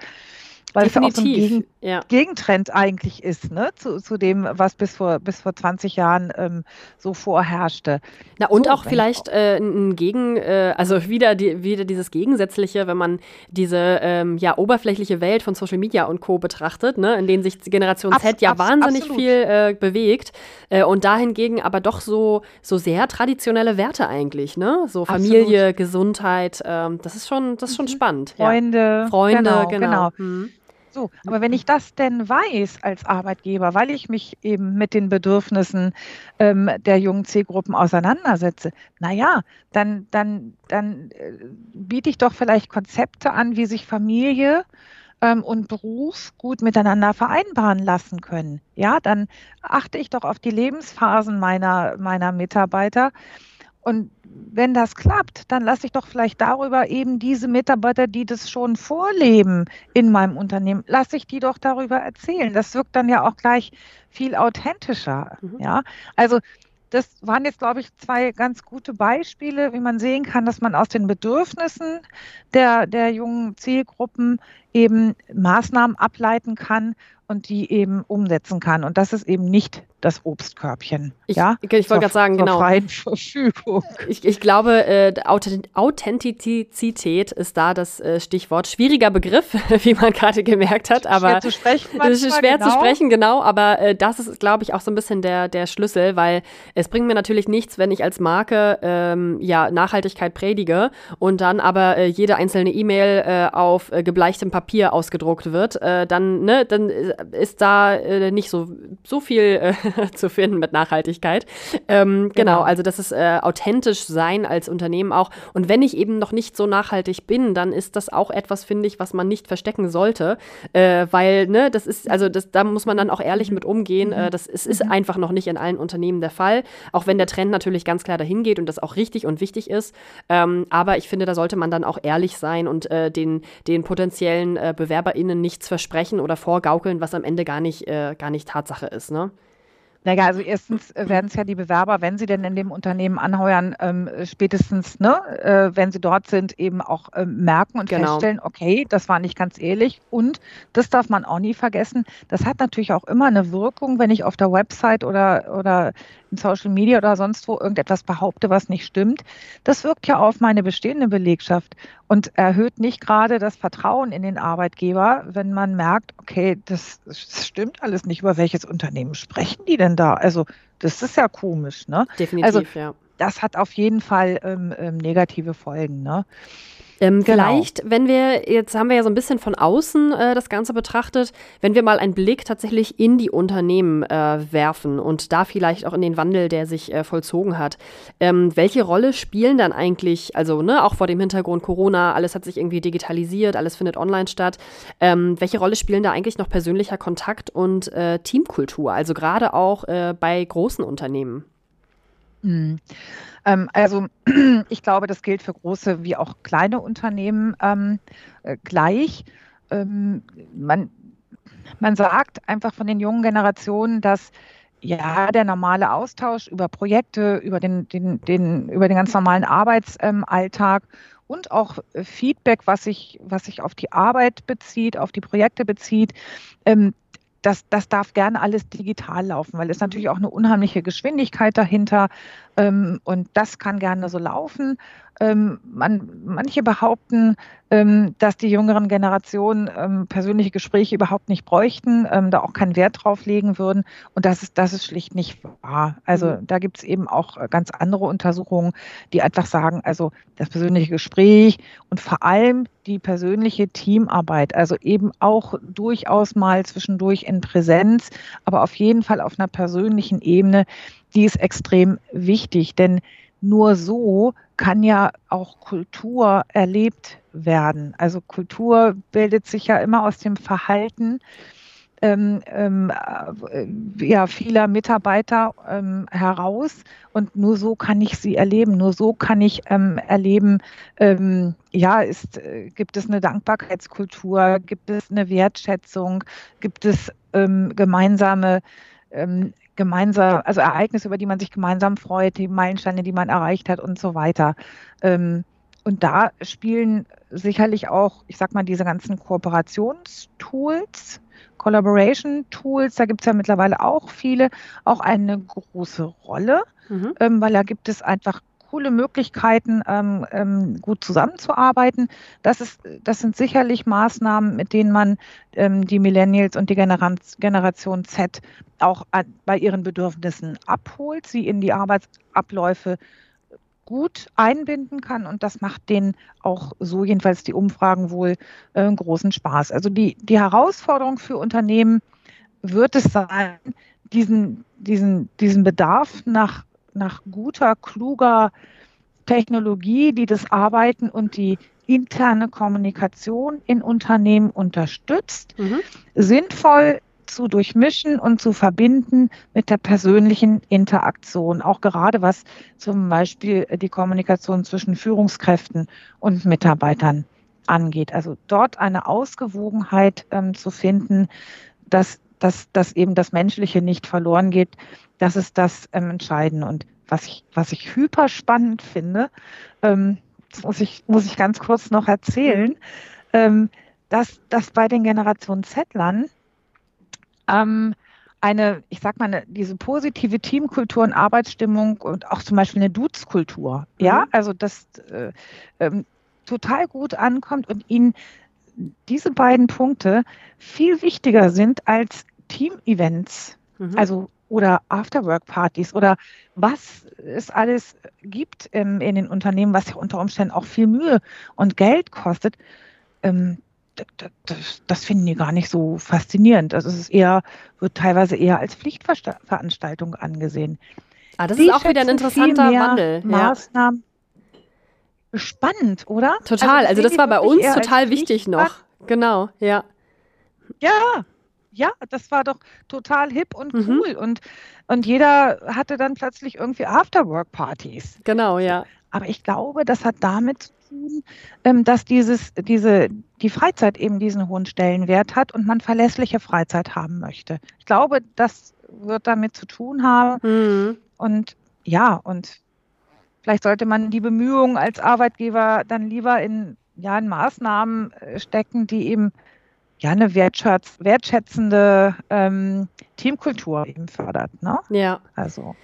weil Definitiv. es ja auch so ein Gegen ja. Gegentrend eigentlich ist, ne? zu, zu dem, was bis vor, bis vor 20 Jahren ähm, so vorherrschte. Na und so, auch vielleicht äh, ein Gegen, äh, also wieder, die, wieder dieses Gegensätzliche, wenn man diese ähm, ja, oberflächliche Welt von Social Media und Co. betrachtet, ne? in denen sich Generation Abs Z ja wahnsinnig absolut. viel äh, bewegt äh, und dahingegen aber doch so, so sehr traditionelle Werte eigentlich, ne? So Familie, absolut. Gesundheit, ähm, das ist schon, das ist schon mhm. spannend. Freunde. Ja. Freunde, genau. genau. genau. Mhm. So, aber wenn ich das denn weiß als Arbeitgeber, weil ich mich eben mit den Bedürfnissen ähm, der jungen Zielgruppen auseinandersetze, naja, dann, dann, dann äh, biete ich doch vielleicht Konzepte an, wie sich Familie ähm, und Beruf gut miteinander vereinbaren lassen können. Ja, dann achte ich doch auf die Lebensphasen meiner, meiner Mitarbeiter und wenn das klappt, dann lasse ich doch vielleicht darüber eben diese Mitarbeiter, die das schon vorleben in meinem Unternehmen, lasse ich die doch darüber erzählen. Das wirkt dann ja auch gleich viel authentischer. Mhm. Ja, also das waren jetzt, glaube ich, zwei ganz gute Beispiele, wie man sehen kann, dass man aus den Bedürfnissen der, der jungen Zielgruppen eben Maßnahmen ableiten kann und die eben umsetzen kann. Und das ist eben nicht das Obstkörbchen. Ich, ja? ich wollte gerade sagen, genau. Freien Verfügung. Ich, ich glaube, äh, Authentizität ist da das äh, Stichwort. Schwieriger Begriff, wie man gerade gemerkt hat, aber schwer zu sprechen. Manchmal, ist schwer genau. zu sprechen, genau. Aber äh, das ist, glaube ich, auch so ein bisschen der, der Schlüssel, weil es bringt mir natürlich nichts, wenn ich als Marke ähm, ja Nachhaltigkeit predige und dann aber äh, jede einzelne E-Mail äh, auf äh, gebleichtem Papier ausgedruckt wird. dann, ne, dann ist da nicht so so viel zu finden mit Nachhaltigkeit. Ähm, genau. genau. also das ist äh, authentisch sein als Unternehmen auch. Und wenn ich eben noch nicht so nachhaltig bin, dann ist das auch etwas, finde ich, was man nicht verstecken sollte, äh, weil ne, das ist also das, da muss man dann auch ehrlich mit umgehen. Äh, das es ist mhm. einfach noch nicht in allen Unternehmen der Fall, auch wenn der Trend natürlich ganz klar dahin geht und das auch richtig und wichtig ist. Ähm, aber ich finde, da sollte man dann auch ehrlich sein und äh, den den potenziellen äh, BewerberInnen nichts versprechen oder vorgaukeln, was am Ende gar nicht äh, gar nicht Tatsache ist. Ne? Naja, also erstens äh, werden es ja die Bewerber, wenn sie denn in dem Unternehmen anheuern, ähm, spätestens, ne, äh, wenn sie dort sind, eben auch ähm, merken und genau. feststellen, okay, das war nicht ganz ehrlich. Und das darf man auch nie vergessen, das hat natürlich auch immer eine Wirkung, wenn ich auf der Website oder, oder in Social Media oder sonst wo irgendetwas behaupte, was nicht stimmt. Das wirkt ja auf meine bestehende Belegschaft und erhöht nicht gerade das Vertrauen in den Arbeitgeber, wenn man merkt, okay, das, das stimmt alles nicht. Über welches Unternehmen sprechen die denn da? Also, das ist ja komisch, ne? Definitiv, also, ja. Das hat auf jeden Fall ähm, ähm, negative Folgen, ne? Ähm, genau. Vielleicht, wenn wir, jetzt haben wir ja so ein bisschen von außen äh, das Ganze betrachtet, wenn wir mal einen Blick tatsächlich in die Unternehmen äh, werfen und da vielleicht auch in den Wandel, der sich äh, vollzogen hat. Ähm, welche Rolle spielen dann eigentlich, also ne, auch vor dem Hintergrund Corona, alles hat sich irgendwie digitalisiert, alles findet online statt. Ähm, welche Rolle spielen da eigentlich noch persönlicher Kontakt und äh, Teamkultur, also gerade auch äh, bei großen Unternehmen? Mhm. Ähm, also ich glaube, das gilt für große wie auch kleine Unternehmen ähm, äh, gleich. Ähm, man, man sagt einfach von den jungen Generationen, dass ja, der normale Austausch über Projekte, über den, den, den, über den ganz normalen Arbeitsalltag und auch Feedback, was sich, was sich auf die Arbeit bezieht, auf die Projekte bezieht, ähm, das, das darf gerne alles digital laufen, weil es mhm. natürlich auch eine unheimliche Geschwindigkeit dahinter ähm, und das kann gerne so laufen. Ähm, man, manche behaupten, ähm, dass die jüngeren Generationen ähm, persönliche Gespräche überhaupt nicht bräuchten, ähm, da auch keinen Wert drauf legen würden. Und das ist, das ist schlicht nicht wahr. Also mhm. da gibt es eben auch äh, ganz andere Untersuchungen, die einfach sagen, also das persönliche Gespräch und vor allem die persönliche Teamarbeit, also eben auch durchaus mal zwischendurch in Präsenz, aber auf jeden Fall auf einer persönlichen Ebene, die ist extrem wichtig, denn nur so kann ja auch Kultur erlebt werden. Also Kultur bildet sich ja immer aus dem Verhalten ähm, ähm, äh, ja, vieler Mitarbeiter ähm, heraus. Und nur so kann ich sie erleben. Nur so kann ich ähm, erleben, ähm, ja, ist, äh, gibt es eine Dankbarkeitskultur, gibt es eine Wertschätzung, gibt es ähm, gemeinsame gemeinsam, also Ereignisse, über die man sich gemeinsam freut, die Meilensteine, die man erreicht hat und so weiter. Ähm, und da spielen sicherlich auch, ich sag mal, diese ganzen Kooperationstools, Collaboration Tools, da gibt es ja mittlerweile auch viele, auch eine große Rolle, mhm. ähm, weil da gibt es einfach coole Möglichkeiten, ähm, ähm, gut zusammenzuarbeiten. Das, ist, das sind sicherlich Maßnahmen, mit denen man ähm, die Millennials und die Generation Z auch bei ihren Bedürfnissen abholt, sie in die Arbeitsabläufe gut einbinden kann und das macht denen auch so jedenfalls die Umfragen wohl äh, großen Spaß. Also die, die Herausforderung für Unternehmen wird es sein, diesen, diesen, diesen Bedarf nach, nach guter, kluger Technologie, die das Arbeiten und die interne Kommunikation in Unternehmen unterstützt, mhm. sinnvoll zu durchmischen und zu verbinden mit der persönlichen Interaktion, auch gerade was zum Beispiel die Kommunikation zwischen Führungskräften und Mitarbeitern angeht. Also dort eine Ausgewogenheit ähm, zu finden, dass, dass, dass eben das Menschliche nicht verloren geht, das ist das ähm, Entscheidende. Und was ich, was ich hyper spannend finde, ähm, das muss ich, muss ich ganz kurz noch erzählen, ähm, dass, dass bei den Generation Z-Lern ähm, eine, ich sag mal, eine, diese positive Teamkultur und Arbeitsstimmung und auch zum Beispiel eine Dudes-Kultur, mhm. ja, also das äh, ähm, total gut ankommt und ihnen diese beiden Punkte viel wichtiger sind als Team-Events, mhm. also oder Afterwork-Partys oder was es alles gibt ähm, in den Unternehmen, was ja unter Umständen auch viel Mühe und Geld kostet. Ähm, das, das, finden die gar nicht so faszinierend. Also es ist eher, wird teilweise eher als Pflichtveranstaltung angesehen. Ah, das die ist auch wieder ein interessanter Wandel. Maßnahmen. Ja. Spannend, oder? Total. Also, also das war bei uns total wichtig noch. Genau, ja. Ja, ja, das war doch total hip und mhm. cool. Mhm. Und, und jeder hatte dann plötzlich irgendwie Afterwork-Partys. Genau, ja. Aber ich glaube, das hat damit zu tun, ähm, dass dieses, diese, die Freizeit eben diesen hohen Stellenwert hat und man verlässliche Freizeit haben möchte. Ich glaube, das wird damit zu tun haben. Mhm. Und ja, und vielleicht sollte man die Bemühungen als Arbeitgeber dann lieber in, ja, in Maßnahmen äh, stecken, die eben ja eine wertschätz wertschätzende ähm, Teamkultur eben fördert. Ne? Ja. Also.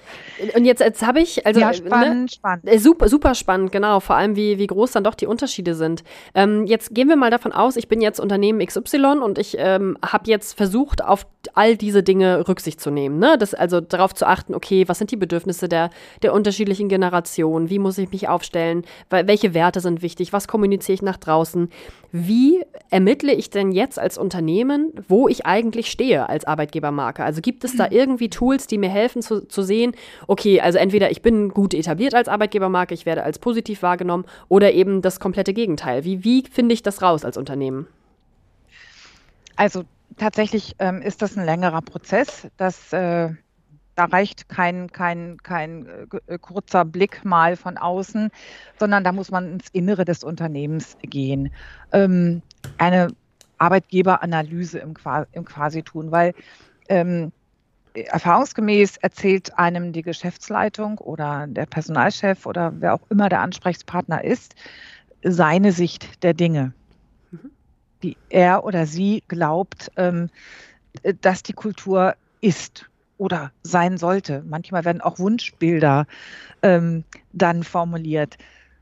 Und jetzt, jetzt habe ich, also ja, spannend, ne? spannend. Äh, super, super spannend, genau. Vor allem, wie, wie groß dann doch die Unterschiede sind. Ähm, jetzt gehen wir mal davon aus, ich bin jetzt Unternehmen XY und ich ähm, habe jetzt versucht, auf all diese Dinge Rücksicht zu nehmen. Ne? Das, also darauf zu achten, okay, was sind die Bedürfnisse der, der unterschiedlichen Generationen? Wie muss ich mich aufstellen? Welche Werte sind wichtig? Was kommuniziere ich nach draußen? Wie ermittle ich denn jetzt als Unternehmen, wo ich eigentlich stehe als Arbeitgebermarke? Also gibt es da mhm. irgendwie Tools, die mir helfen zu, zu sehen, okay, also entweder ich bin gut etabliert als Arbeitgebermarke, ich werde als positiv wahrgenommen oder eben das komplette Gegenteil. Wie, wie finde ich das raus als Unternehmen? Also tatsächlich ähm, ist das ein längerer Prozess. Das, äh, da reicht kein, kein, kein äh, kurzer Blick mal von außen, sondern da muss man ins Innere des Unternehmens gehen. Ähm, eine Arbeitgeberanalyse im, im quasi tun, weil ähm, erfahrungsgemäß erzählt einem die Geschäftsleitung oder der Personalchef oder wer auch immer der Ansprechpartner ist, seine Sicht der Dinge, mhm. die er oder sie glaubt, ähm, dass die Kultur ist oder sein sollte. Manchmal werden auch Wunschbilder ähm, dann formuliert.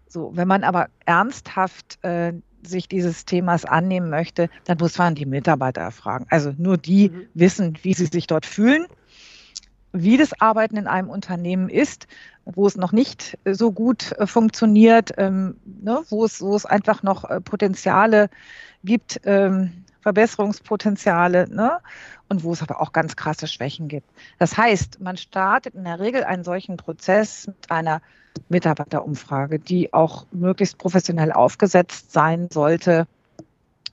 So, wenn man aber ernsthaft äh, sich dieses Themas annehmen möchte, dann muss man die Mitarbeiter fragen. Also nur die mhm. wissen, wie sie sich dort fühlen, wie das Arbeiten in einem Unternehmen ist, wo es noch nicht so gut äh, funktioniert, ähm, ne, wo, es, wo es einfach noch äh, Potenziale gibt, ähm, Verbesserungspotenziale, ne? und wo es aber auch ganz krasse Schwächen gibt. Das heißt, man startet in der Regel einen solchen Prozess mit einer Mitarbeiterumfrage, die auch möglichst professionell aufgesetzt sein sollte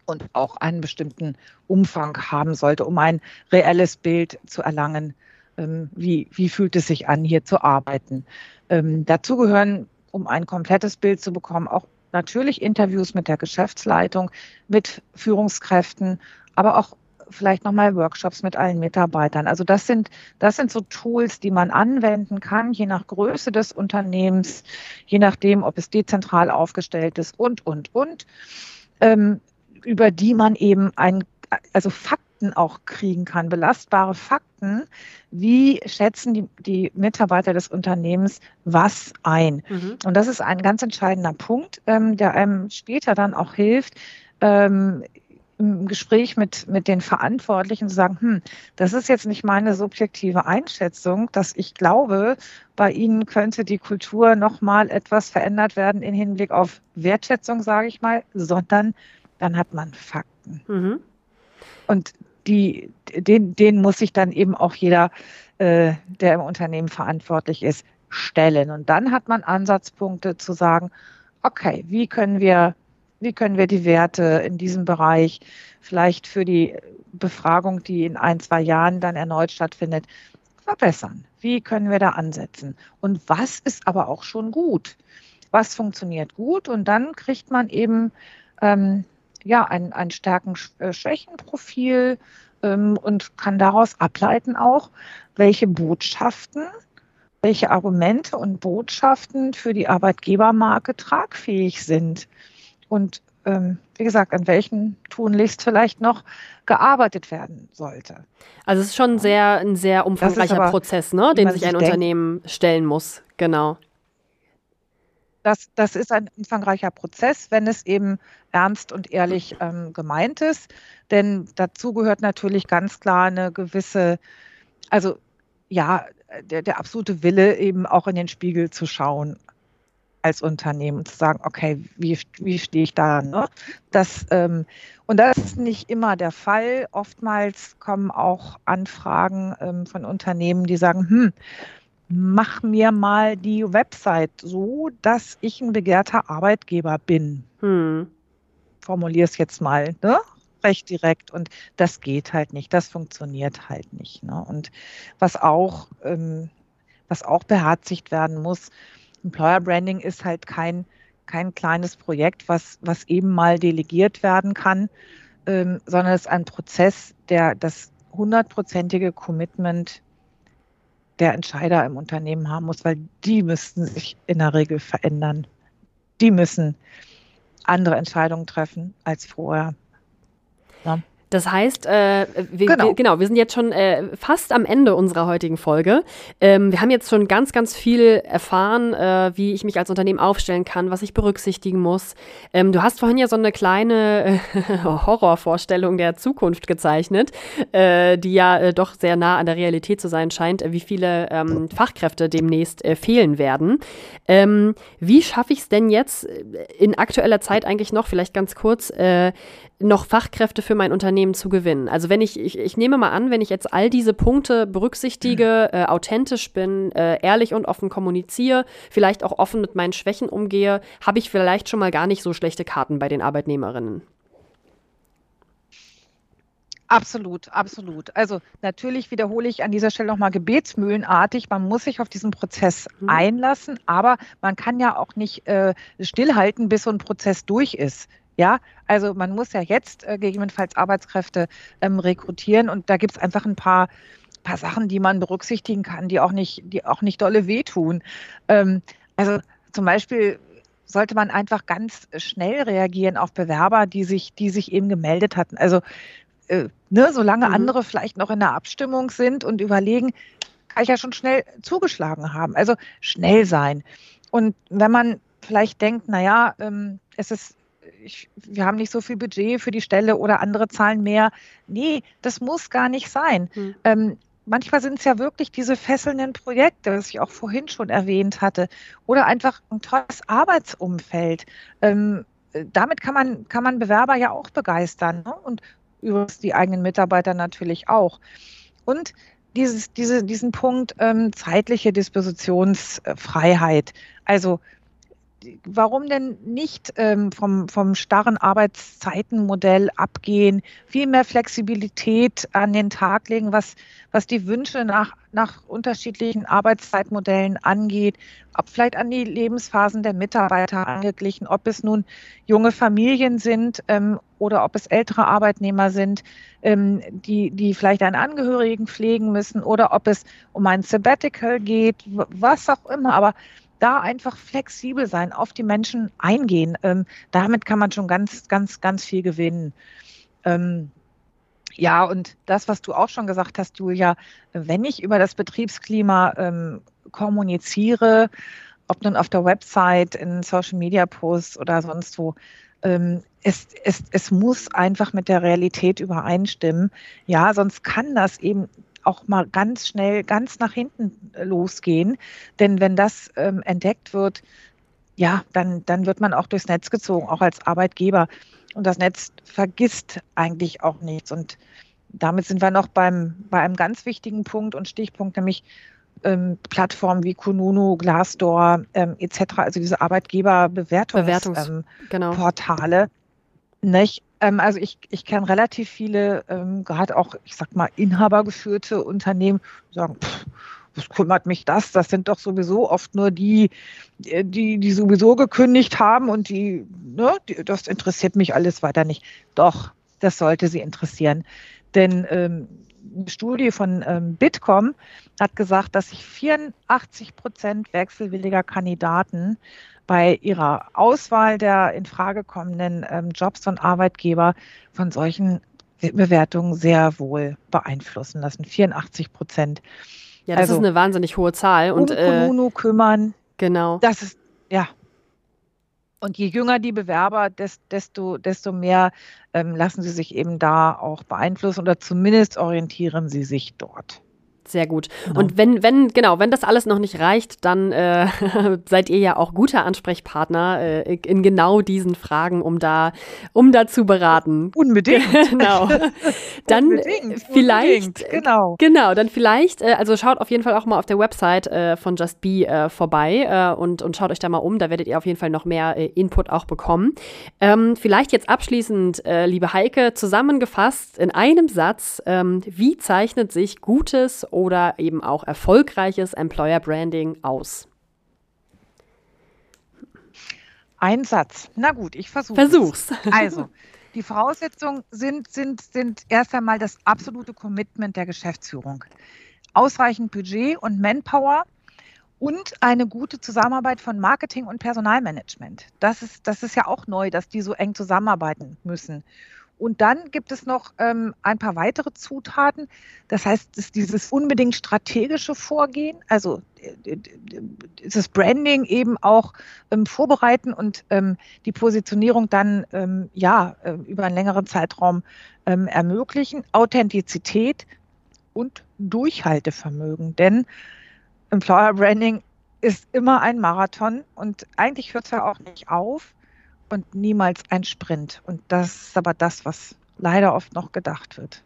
und auch einen bestimmten Umfang haben sollte, um ein reelles Bild zu erlangen, ähm, wie, wie fühlt es sich an, hier zu arbeiten. Ähm, dazu gehören, um ein komplettes Bild zu bekommen, auch natürlich Interviews mit der Geschäftsleitung, mit Führungskräften, aber auch vielleicht nochmal Workshops mit allen Mitarbeitern. Also das sind, das sind so Tools, die man anwenden kann, je nach Größe des Unternehmens, je nachdem, ob es dezentral aufgestellt ist und, und, und, ähm, über die man eben ein, also Fakten auch kriegen kann, belastbare Fakten. Wie schätzen die, die Mitarbeiter des Unternehmens was ein? Mhm. Und das ist ein ganz entscheidender Punkt, ähm, der einem später dann auch hilft, ähm, im Gespräch mit, mit den Verantwortlichen zu sagen, hm, das ist jetzt nicht meine subjektive Einschätzung, dass ich glaube, bei Ihnen könnte die Kultur nochmal etwas verändert werden im Hinblick auf Wertschätzung, sage ich mal, sondern dann hat man Fakten. Mhm. Und die, den, den muss sich dann eben auch jeder, äh, der im Unternehmen verantwortlich ist, stellen. Und dann hat man Ansatzpunkte zu sagen, okay, wie können wir wie können wir die Werte in diesem Bereich vielleicht für die Befragung, die in ein, zwei Jahren dann erneut stattfindet, verbessern? Wie können wir da ansetzen? Und was ist aber auch schon gut? Was funktioniert gut? Und dann kriegt man eben ähm, ja, ein, ein Stärken-Schwächen-Profil ähm, und kann daraus ableiten auch, welche Botschaften, welche Argumente und Botschaften für die Arbeitgebermarke tragfähig sind und ähm, wie gesagt, an welchen tunlichst vielleicht noch gearbeitet werden sollte. Also es ist schon sehr, ein sehr umfangreicher aber, Prozess, ne, dem sich ein Unternehmen stellen muss. Genau. Das, das ist ein umfangreicher Prozess, wenn es eben ernst und ehrlich ähm, gemeint ist. Denn dazu gehört natürlich ganz klar eine gewisse, also ja, der, der absolute Wille, eben auch in den Spiegel zu schauen als Unternehmen zu sagen, okay, wie, wie stehe ich da? Ne? Das, ähm, und das ist nicht immer der Fall. Oftmals kommen auch Anfragen ähm, von Unternehmen, die sagen, hm, mach mir mal die Website so, dass ich ein begehrter Arbeitgeber bin. Hm. Formulier es jetzt mal, ne? recht direkt und das geht halt nicht, das funktioniert halt nicht. Ne? Und was auch, ähm, was auch beherzigt werden muss, Employer Branding ist halt kein, kein kleines Projekt, was, was eben mal delegiert werden kann, ähm, sondern es ist ein Prozess, der das hundertprozentige Commitment der Entscheider im Unternehmen haben muss, weil die müssten sich in der Regel verändern. Die müssen andere Entscheidungen treffen als vorher. Ja. Das heißt, äh, wir, genau. Wir, genau. wir sind jetzt schon äh, fast am Ende unserer heutigen Folge. Ähm, wir haben jetzt schon ganz, ganz viel erfahren, äh, wie ich mich als Unternehmen aufstellen kann, was ich berücksichtigen muss. Ähm, du hast vorhin ja so eine kleine äh, Horrorvorstellung der Zukunft gezeichnet, äh, die ja äh, doch sehr nah an der Realität zu sein scheint, wie viele ähm, Fachkräfte demnächst fehlen werden. Ähm, wie schaffe ich es denn jetzt in aktueller Zeit eigentlich noch, vielleicht ganz kurz, noch Fachkräfte für mein Unternehmen zu gewinnen. Also wenn ich, ich, ich nehme mal an, wenn ich jetzt all diese Punkte berücksichtige, mhm. äh, authentisch bin, äh, ehrlich und offen kommuniziere, vielleicht auch offen mit meinen Schwächen umgehe, habe ich vielleicht schon mal gar nicht so schlechte Karten bei den Arbeitnehmerinnen. Absolut, absolut. Also natürlich wiederhole ich an dieser Stelle nochmal gebetsmühlenartig, man muss sich auf diesen Prozess mhm. einlassen, aber man kann ja auch nicht äh, stillhalten, bis so ein Prozess durch ist. Ja, also man muss ja jetzt äh, gegebenenfalls Arbeitskräfte ähm, rekrutieren und da gibt es einfach ein paar, paar Sachen, die man berücksichtigen kann, die auch nicht, die auch nicht dolle wehtun. Ähm, also zum Beispiel sollte man einfach ganz schnell reagieren auf Bewerber, die sich, die sich eben gemeldet hatten. Also äh, ne, solange mhm. andere vielleicht noch in der Abstimmung sind und überlegen, kann ich ja schon schnell zugeschlagen haben. Also schnell sein. Und wenn man vielleicht denkt, naja, ähm, es ist ich, wir haben nicht so viel Budget für die Stelle oder andere zahlen mehr. Nee, das muss gar nicht sein. Hm. Ähm, manchmal sind es ja wirklich diese fesselnden Projekte, was ich auch vorhin schon erwähnt hatte, oder einfach ein tolles Arbeitsumfeld. Ähm, damit kann man, kann man Bewerber ja auch begeistern ne? und übrigens die eigenen Mitarbeiter natürlich auch. Und dieses, diese, diesen Punkt ähm, zeitliche Dispositionsfreiheit. Also warum denn nicht ähm, vom, vom starren Arbeitszeitenmodell abgehen, viel mehr Flexibilität an den Tag legen, was, was die Wünsche nach, nach unterschiedlichen Arbeitszeitmodellen angeht, ob vielleicht an die Lebensphasen der Mitarbeiter angeglichen, ob es nun junge Familien sind ähm, oder ob es ältere Arbeitnehmer sind, ähm, die, die vielleicht einen Angehörigen pflegen müssen oder ob es um ein Sabbatical geht, was auch immer. Aber da einfach flexibel sein, auf die Menschen eingehen. Ähm, damit kann man schon ganz, ganz, ganz viel gewinnen. Ähm, ja, und das, was du auch schon gesagt hast, Julia, wenn ich über das Betriebsklima ähm, kommuniziere, ob nun auf der Website, in Social Media Posts oder sonst wo, ähm, es, es, es muss einfach mit der Realität übereinstimmen. Ja, sonst kann das eben auch mal ganz schnell ganz nach hinten äh, losgehen. Denn wenn das ähm, entdeckt wird, ja, dann, dann wird man auch durchs Netz gezogen, auch als Arbeitgeber. Und das Netz vergisst eigentlich auch nichts. Und damit sind wir noch beim, bei einem ganz wichtigen Punkt und Stichpunkt, nämlich ähm, Plattformen wie Kununu, Glassdoor ähm, etc., also diese Arbeitgeberbewertungsportale. Ähm, genau. Nicht? Ähm, also ich, ich kenne relativ viele, ähm, gerade auch, ich sag mal, inhabergeführte Unternehmen, die sagen, pff, was kümmert mich das? Das sind doch sowieso oft nur die, die, die sowieso gekündigt haben und die, ne, die, das interessiert mich alles weiter nicht. Doch, das sollte sie interessieren. Denn ähm, eine Studie von ähm, Bitkom hat gesagt, dass sich 84 Prozent wechselwilliger Kandidaten bei ihrer Auswahl der in Frage kommenden ähm, Jobs von Arbeitgeber von solchen Bewertungen sehr wohl beeinflussen lassen. 84 Prozent. Ja, das also, ist eine wahnsinnig hohe Zahl. Und, um Konuno äh, kümmern. Genau. Das ist, ja. Und je jünger die Bewerber, desto, desto mehr ähm, lassen sie sich eben da auch beeinflussen oder zumindest orientieren sie sich dort. Sehr gut. Genau. Und wenn, wenn, genau, wenn das alles noch nicht reicht, dann äh, seid ihr ja auch guter Ansprechpartner äh, in genau diesen Fragen, um da, um da zu beraten. Unbedingt. genau. Dann unbedingt, vielleicht, unbedingt. genau. Genau, dann vielleicht, äh, also schaut auf jeden Fall auch mal auf der Website äh, von Just Be äh, vorbei äh, und, und schaut euch da mal um. Da werdet ihr auf jeden Fall noch mehr Input auch bekommen. Ähm, vielleicht jetzt abschließend, liebe Heike, zusammengefasst in einem Satz, ähm, wie zeichnet sich gutes oder eben auch erfolgreiches Employer Branding aus? Ein Satz. Na gut, ich versuche. Versuch's. Also, die Voraussetzungen sind, sind, sind erst einmal das absolute Commitment der Geschäftsführung. Ausreichend Budget und Manpower und eine gute Zusammenarbeit von Marketing und Personalmanagement. Das ist, das ist ja auch neu, dass die so eng zusammenarbeiten müssen. Und dann gibt es noch ähm, ein paar weitere Zutaten. Das heißt, es dieses unbedingt strategische Vorgehen, also äh, dieses Branding eben auch ähm, vorbereiten und ähm, die Positionierung dann ähm, ja äh, über einen längeren Zeitraum ähm, ermöglichen. Authentizität und Durchhaltevermögen. Denn Employer Branding ist immer ein Marathon und eigentlich hört es ja auch nicht auf und niemals ein Sprint. Und das ist aber das, was leider oft noch gedacht wird.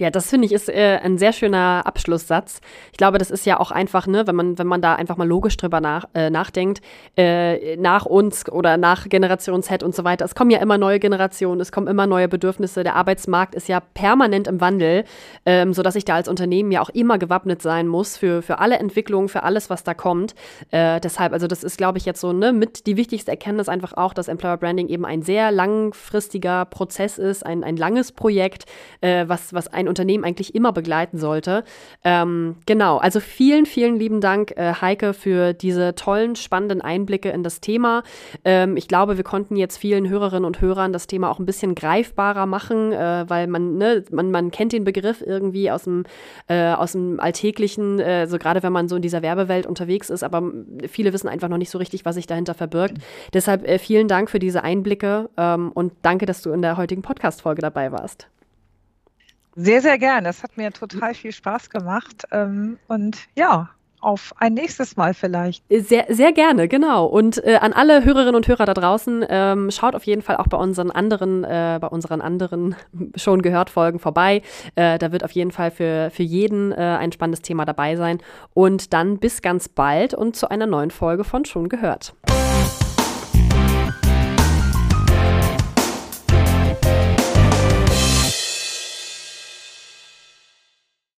Ja, das finde ich ist äh, ein sehr schöner Abschlusssatz. Ich glaube, das ist ja auch einfach, ne, wenn man, wenn man da einfach mal logisch drüber nach, äh, nachdenkt, äh, nach uns oder nach Generation Z und so weiter. Es kommen ja immer neue Generationen, es kommen immer neue Bedürfnisse. Der Arbeitsmarkt ist ja permanent im Wandel, ähm, sodass ich da als Unternehmen ja auch immer gewappnet sein muss für, für alle Entwicklungen, für alles, was da kommt. Äh, deshalb, also das ist, glaube ich, jetzt so ne, mit die wichtigste Erkenntnis einfach auch, dass Employer Branding eben ein sehr langfristiger Prozess ist, ein, ein langes Projekt, äh, was, was ein Unternehmen eigentlich immer begleiten sollte. Ähm, genau, also vielen, vielen lieben Dank, äh, Heike, für diese tollen, spannenden Einblicke in das Thema. Ähm, ich glaube, wir konnten jetzt vielen Hörerinnen und Hörern das Thema auch ein bisschen greifbarer machen, äh, weil man, ne, man, man kennt den Begriff irgendwie aus dem, äh, aus dem Alltäglichen, äh, so gerade wenn man so in dieser Werbewelt unterwegs ist, aber viele wissen einfach noch nicht so richtig, was sich dahinter verbirgt. Deshalb äh, vielen Dank für diese Einblicke ähm, und danke, dass du in der heutigen Podcast-Folge dabei warst. Sehr, sehr gern. Das hat mir total viel Spaß gemacht. Ähm, und ja, auf ein nächstes Mal vielleicht. Sehr, sehr gerne, genau. Und äh, an alle Hörerinnen und Hörer da draußen, ähm, schaut auf jeden Fall auch bei unseren anderen, äh, bei unseren anderen schon gehört Folgen vorbei. Äh, da wird auf jeden Fall für, für jeden äh, ein spannendes Thema dabei sein. Und dann bis ganz bald und zu einer neuen Folge von Schon gehört.